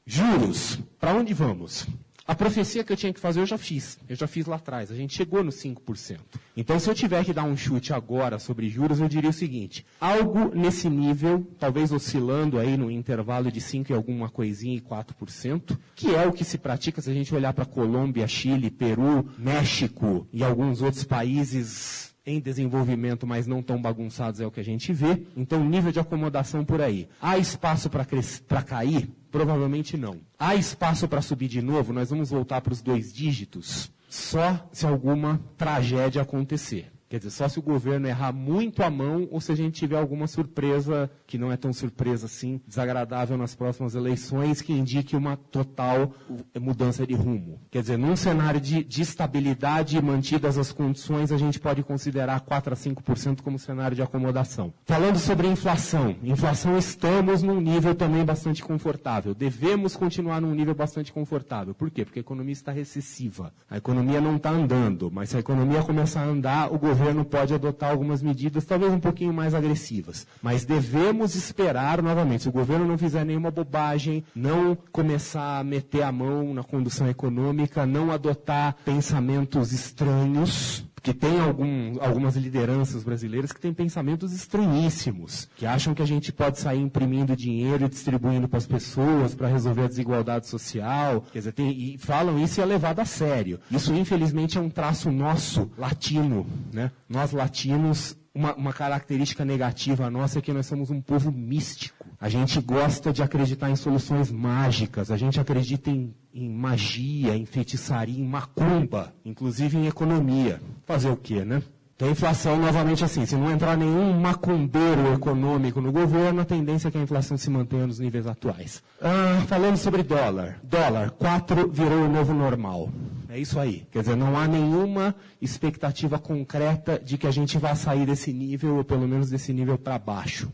Juros, para onde vamos? A profecia que eu tinha que fazer eu já fiz. Eu já fiz lá atrás. A gente chegou no 5%. Então, se eu tiver que dar um chute agora sobre juros, eu diria o seguinte: algo nesse nível, talvez oscilando aí no intervalo de 5 e alguma coisinha e 4%, que é o que se pratica se a gente olhar para Colômbia, Chile, Peru, México e alguns outros países em desenvolvimento, mas não tão bagunçados, é o que a gente vê. Então, nível de acomodação por aí. Há espaço para cair? Provavelmente não. Há espaço para subir de novo? Nós vamos voltar para os dois dígitos? Só se alguma tragédia acontecer. Quer dizer, só se o governo errar muito a mão ou se a gente tiver alguma surpresa, que não é tão surpresa assim, desagradável nas próximas eleições, que indique uma total mudança de rumo. Quer dizer, num cenário de, de estabilidade mantidas as condições, a gente pode considerar 4 a 5% como cenário de acomodação. Falando sobre inflação, inflação estamos num nível também bastante confortável. Devemos continuar num nível bastante confortável. Por quê? Porque a economia está recessiva. A economia não está andando, mas se a economia começar a andar, o governo pode adotar algumas medidas, talvez um pouquinho mais agressivas. Mas devemos esperar novamente. Se o governo não fizer nenhuma bobagem, não começar a meter a mão na condução econômica, não adotar pensamentos estranhos, que tem algum, algumas lideranças brasileiras que têm pensamentos estranhíssimos, que acham que a gente pode sair imprimindo dinheiro e distribuindo para as pessoas para resolver a desigualdade social, quer dizer, tem, e falam isso e é levado a sério. Isso, infelizmente, é um traço nosso, latino, né? Nós latinos uma, uma, característica negativa nossa é que nós somos um povo místico. A gente gosta de acreditar em soluções mágicas, a gente acredita em, em magia, em feitiçaria, em macumba, inclusive em economia. Fazer o quê, né? A inflação, novamente assim, se não entrar nenhum macumbeiro econômico no governo, a tendência é que a inflação se mantenha nos níveis atuais. Ah, falando sobre dólar. Dólar, 4 virou o novo normal. É isso aí. Quer dizer, não há nenhuma expectativa concreta de que a gente vá sair desse nível, ou pelo menos desse nível para baixo.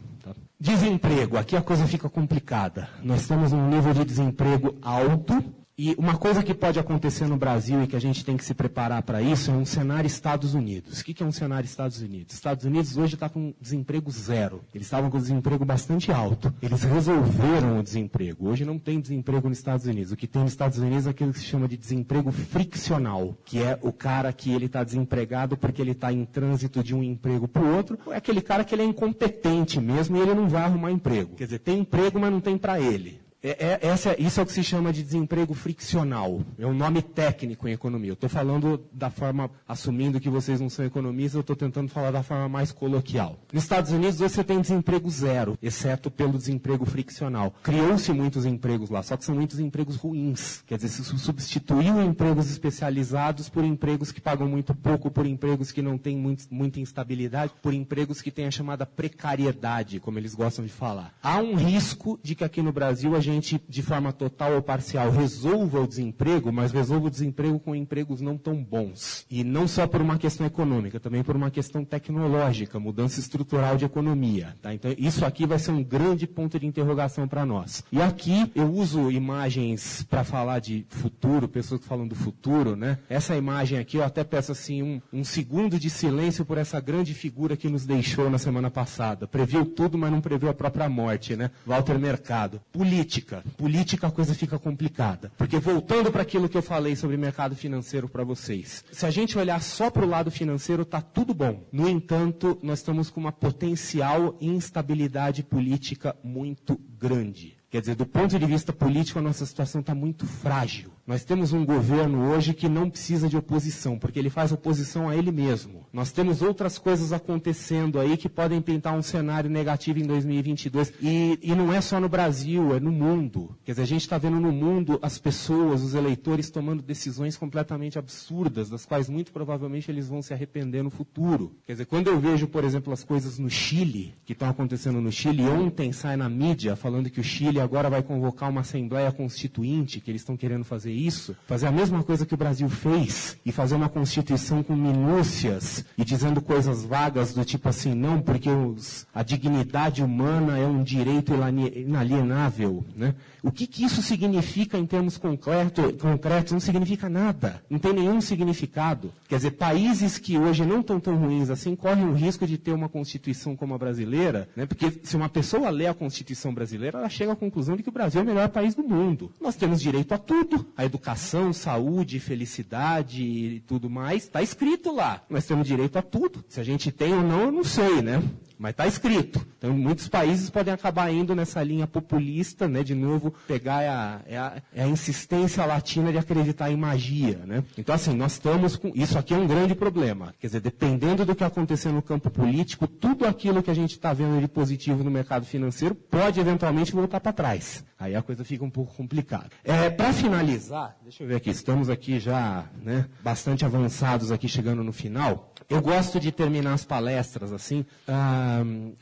Desemprego, aqui a coisa fica complicada. Nós estamos num nível de desemprego alto, e uma coisa que pode acontecer no Brasil e que a gente tem que se preparar para isso é um cenário Estados Unidos. O que é um cenário Estados Unidos? Estados Unidos hoje está com desemprego zero. Eles estavam com desemprego bastante alto. Eles resolveram o desemprego. Hoje não tem desemprego nos Estados Unidos. O que tem nos Estados Unidos é aquilo que se chama de desemprego friccional, que é o cara que ele está desempregado porque ele está em trânsito de um emprego para o outro. Ou é aquele cara que ele é incompetente mesmo e ele não vai arrumar emprego. Quer dizer, tem emprego, mas não tem para ele. É, é, essa, isso é o que se chama de desemprego friccional. É um nome técnico em economia. Eu estou falando da forma, assumindo que vocês não são economistas, eu estou tentando falar da forma mais coloquial. Nos Estados Unidos, você tem desemprego zero, exceto pelo desemprego friccional. Criou-se muitos empregos lá, só que são muitos empregos ruins. Quer dizer, se substituiu empregos especializados por empregos que pagam muito pouco, por empregos que não têm muito, muita instabilidade, por empregos que têm a chamada precariedade, como eles gostam de falar. Há um risco de que aqui no Brasil a gente, de forma total ou parcial, resolva o desemprego, mas resolva o desemprego com empregos não tão bons. E não só por uma questão econômica, também por uma questão tecnológica, mudança estrutural de economia. Tá? Então, isso aqui vai ser um grande ponto de interrogação para nós. E aqui eu uso imagens para falar de futuro, pessoas que falam do futuro, né? Essa imagem aqui, eu até peço assim um, um segundo de silêncio por essa grande figura que nos deixou na semana passada. Previu tudo, mas não previu a própria morte, né? Walter Mercado. Política política. Política a coisa fica complicada. Porque voltando para aquilo que eu falei sobre mercado financeiro para vocês. Se a gente olhar só para o lado financeiro, está tudo bom. No entanto, nós estamos com uma potencial instabilidade política muito grande. Quer dizer, do ponto de vista político, a nossa situação está muito frágil. Nós temos um governo hoje que não precisa de oposição, porque ele faz oposição a ele mesmo. Nós temos outras coisas acontecendo aí que podem pintar um cenário negativo em 2022. E, e não é só no Brasil, é no mundo. Quer dizer, a gente está vendo no mundo as pessoas, os eleitores tomando decisões completamente absurdas, das quais muito provavelmente eles vão se arrepender no futuro. Quer dizer, quando eu vejo, por exemplo, as coisas no Chile, que estão acontecendo no Chile, ontem sai na mídia falando que o Chile agora vai convocar uma Assembleia Constituinte, que eles estão querendo fazer isso, fazer a mesma coisa que o Brasil fez e fazer uma Constituição com minúcias e dizendo coisas vagas do tipo assim, não, porque os, a dignidade humana é um direito inalienável. Né? O que, que isso significa em termos concreto, concretos? Não significa nada. Não tem nenhum significado. Quer dizer, países que hoje não estão tão ruins assim correm o risco de ter uma Constituição como a brasileira, né? porque se uma pessoa lê a Constituição brasileira, ela chega à conclusão de que o Brasil é o melhor país do mundo. Nós temos direito a tudo. A educação, saúde, felicidade e tudo mais, está escrito lá. Nós temos direito a tudo. Se a gente tem ou não, eu não sei, né? Mas está escrito. Então, muitos países podem acabar indo nessa linha populista, né? De novo, pegar a, é a, é a insistência latina de acreditar em magia, né? Então, assim, nós estamos com... Isso aqui é um grande problema. Quer dizer, dependendo do que acontecer no campo político, tudo aquilo que a gente está vendo de positivo no mercado financeiro pode eventualmente voltar para trás. Aí a coisa fica um pouco complicada. É, para finalizar, deixa eu ver aqui, estamos aqui já né, bastante avançados aqui chegando no final. Eu gosto de terminar as palestras assim, ah,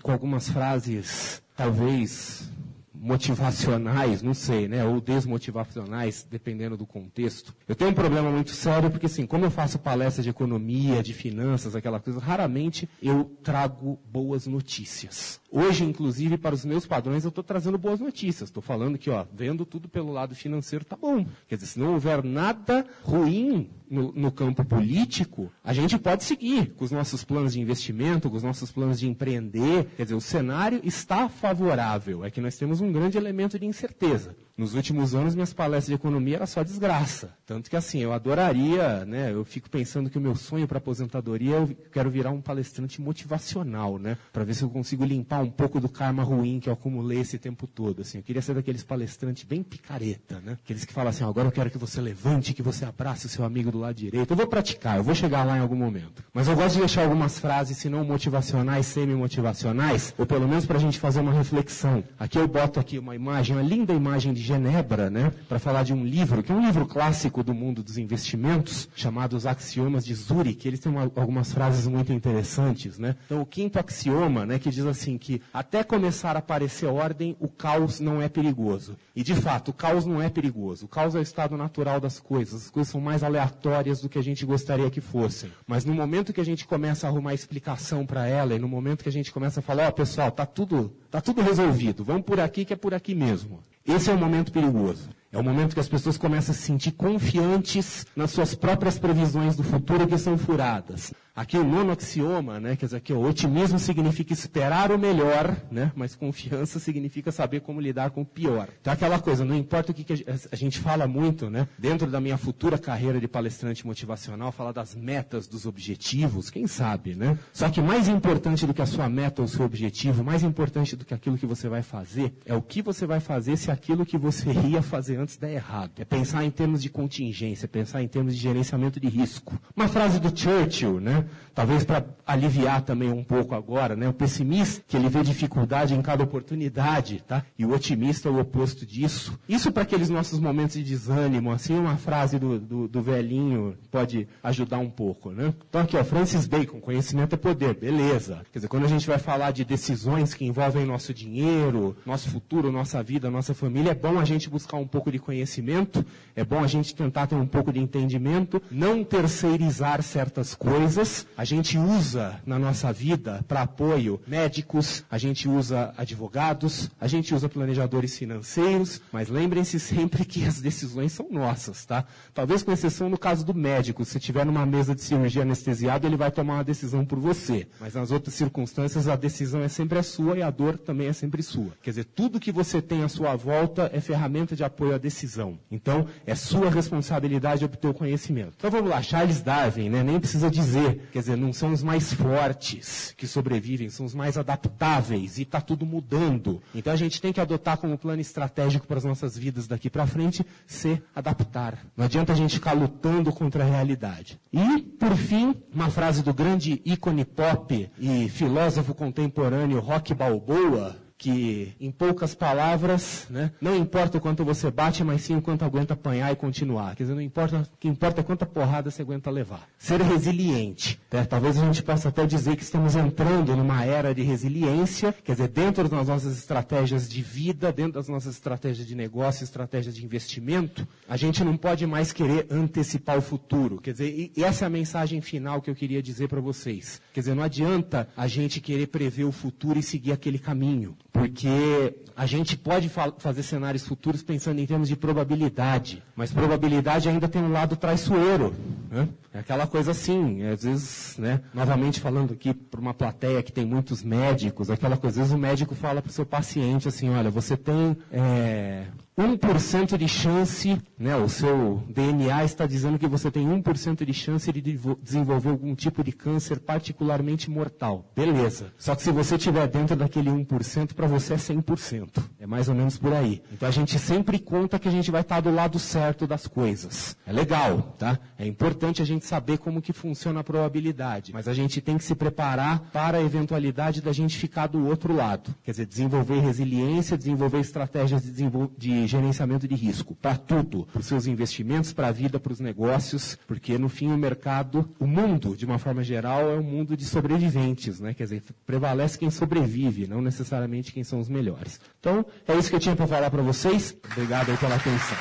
com algumas frases talvez motivacionais, não sei, né, ou desmotivacionais, dependendo do contexto. Eu tenho um problema muito sério porque, assim, como eu faço palestras de economia, de finanças, aquela coisa, raramente eu trago boas notícias. Hoje, inclusive, para os meus padrões, eu estou trazendo boas notícias. Estou falando que, ó, vendo tudo pelo lado financeiro, tá bom. Quer dizer, se não houver nada ruim no, no, campo político, a gente pode seguir com os nossos planos de investimento, com os nossos planos de empreender. Quer dizer, o cenário está favorável. É que nós temos um grande elemento de incerteza. Nos últimos anos, minhas palestras de economia era só desgraça. Tanto que, assim, eu adoraria, né? Eu fico pensando que o meu sonho para aposentadoria, eu quero virar um palestrante motivacional, né? Para ver se eu consigo limpar um pouco do karma ruim que eu acumulei esse tempo todo. Assim, eu queria ser daqueles palestrantes bem picareta, né? Aqueles que falam assim, agora eu quero que você levante, que você abrace o seu amigo do lado direito. Eu vou praticar, eu vou chegar lá em algum momento. Mas eu gosto de deixar algumas frases, se não motivacionais, semi-motivacionais, ou pelo menos para a gente fazer uma reflexão. Aqui eu boto aqui uma imagem, uma linda imagem de Genebra, né, para falar de um livro, que é um livro clássico do mundo dos investimentos, chamado Os Axiomas de Zurich. Eles têm uma, algumas frases muito interessantes, né? Então, o quinto axioma, né, que diz assim que até começar a aparecer ordem, o caos não é perigoso. E de fato, o caos não é perigoso. O caos é o estado natural das coisas. As coisas são mais aleatórias do que a gente gostaria que fossem. Mas no momento que a gente começa a arrumar explicação para ela e no momento que a gente começa a falar, ó, oh, pessoal, tá tudo, tá tudo resolvido. Vamos por aqui que é por aqui mesmo. Esse é o momento perigoso. É o momento que as pessoas começam a se sentir confiantes nas suas próprias previsões do futuro que são furadas. Aqui o nono axioma, né, quer dizer, aqui, o otimismo significa esperar o melhor, né, mas confiança significa saber como lidar com o pior. Então aquela coisa, não importa o que, que a gente fala muito, né, dentro da minha futura carreira de palestrante motivacional, falar das metas, dos objetivos, quem sabe, né? Só que mais importante do que a sua meta ou o seu objetivo, mais importante do que aquilo que você vai fazer, é o que você vai fazer se aquilo que você ia fazer antes der errado. É pensar em termos de contingência, pensar em termos de gerenciamento de risco. Uma frase do Churchill, né? Talvez para aliviar também um pouco agora, né? O pessimista, que ele vê dificuldade em cada oportunidade, tá? E o otimista é o oposto disso. Isso para aqueles nossos momentos de desânimo, assim, uma frase do, do, do, velhinho pode ajudar um pouco, né? Então aqui, ó, Francis Bacon, conhecimento é poder, beleza. Quer dizer, quando a gente vai falar de decisões que envolvem nosso dinheiro, nosso futuro, nossa vida, nossa família, é bom a gente buscar um pouco de conhecimento, é bom a gente tentar ter um pouco de entendimento, não terceirizar certas coisas, a gente usa na nossa vida para apoio médicos, a gente usa advogados, a gente usa planejadores financeiros, mas lembrem-se sempre que as decisões são nossas, tá? Talvez com exceção no caso do médico, se tiver numa mesa de cirurgia anestesiado, ele vai tomar uma decisão por você. Mas nas outras circunstâncias, a decisão é sempre a sua e a dor também é sempre sua. Quer dizer, tudo que você tem à sua volta é ferramenta de apoio à decisão. Então, é sua responsabilidade obter o conhecimento. Então vamos lá, Charles Darwin, né? Nem precisa dizer Quer dizer, não são os mais fortes que sobrevivem, são os mais adaptáveis e está tudo mudando. Então a gente tem que adotar como plano estratégico para as nossas vidas daqui para frente se adaptar. Não adianta a gente ficar lutando contra a realidade. E, por fim, uma frase do grande ícone pop e filósofo contemporâneo Rock Balboa, que, em poucas palavras, né, não importa o quanto você bate, mas sim o quanto aguenta apanhar e continuar. Quer dizer, não importa, o que importa é quanta porrada você aguenta levar. Ser resiliente. Né? Talvez a gente possa até dizer que estamos entrando numa era de resiliência, quer dizer, dentro das nossas estratégias de vida, dentro das nossas estratégias de negócio, estratégias de investimento, a gente não pode mais querer antecipar o futuro. Quer dizer, e essa é a mensagem final que eu queria dizer para vocês. Quer dizer, não adianta a gente querer prever o futuro e seguir aquele caminho. Porque a gente pode fa fazer cenários futuros pensando em termos de probabilidade, mas probabilidade ainda tem um lado traiçoeiro. Né? É aquela coisa assim, às vezes, né, novamente falando aqui para uma plateia que tem muitos médicos, aquela coisa, às vezes o médico fala para o seu paciente assim, olha, você tem é, 1% de chance, né, o seu DNA está dizendo que você tem 1% de chance de desenvolver algum tipo de câncer particularmente mortal. Beleza. Só que se você estiver dentro daquele 1%, para você é 100%. É mais ou menos por aí. Então a gente sempre conta que a gente vai estar do lado certo das coisas. É legal, tá? É importante a gente saber como que funciona a probabilidade, mas a gente tem que se preparar para a eventualidade da gente ficar do outro lado. Quer dizer, desenvolver resiliência, desenvolver estratégias de, desenvol de gerenciamento de risco, para tudo, para os seus investimentos, para a vida, para os negócios, porque no fim o mercado, o mundo, de uma forma geral, é um mundo de sobreviventes, né? Quer dizer, prevalece quem sobrevive, não necessariamente quem são os melhores. Então, é isso que eu tinha para falar para vocês. Obrigado aí pela atenção.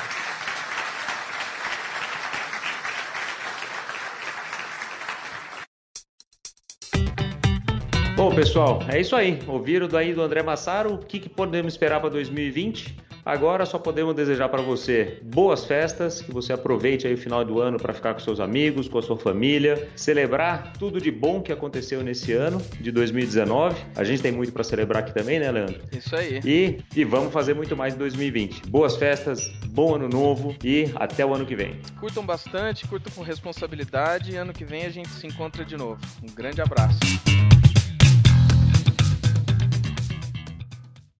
Bom, pessoal, é isso aí. Ouviram daí do André Massaro o que, que podemos esperar para 2020? Agora só podemos desejar para você boas festas, que você aproveite aí o final do ano para ficar com seus amigos, com a sua família, celebrar tudo de bom que aconteceu nesse ano de 2019. A gente tem muito para celebrar aqui também, né, Leandro? Isso aí. E, e vamos fazer muito mais em 2020. Boas festas, bom ano novo e até o ano que vem. Curtam bastante, curtam com responsabilidade e ano que vem a gente se encontra de novo. Um grande abraço.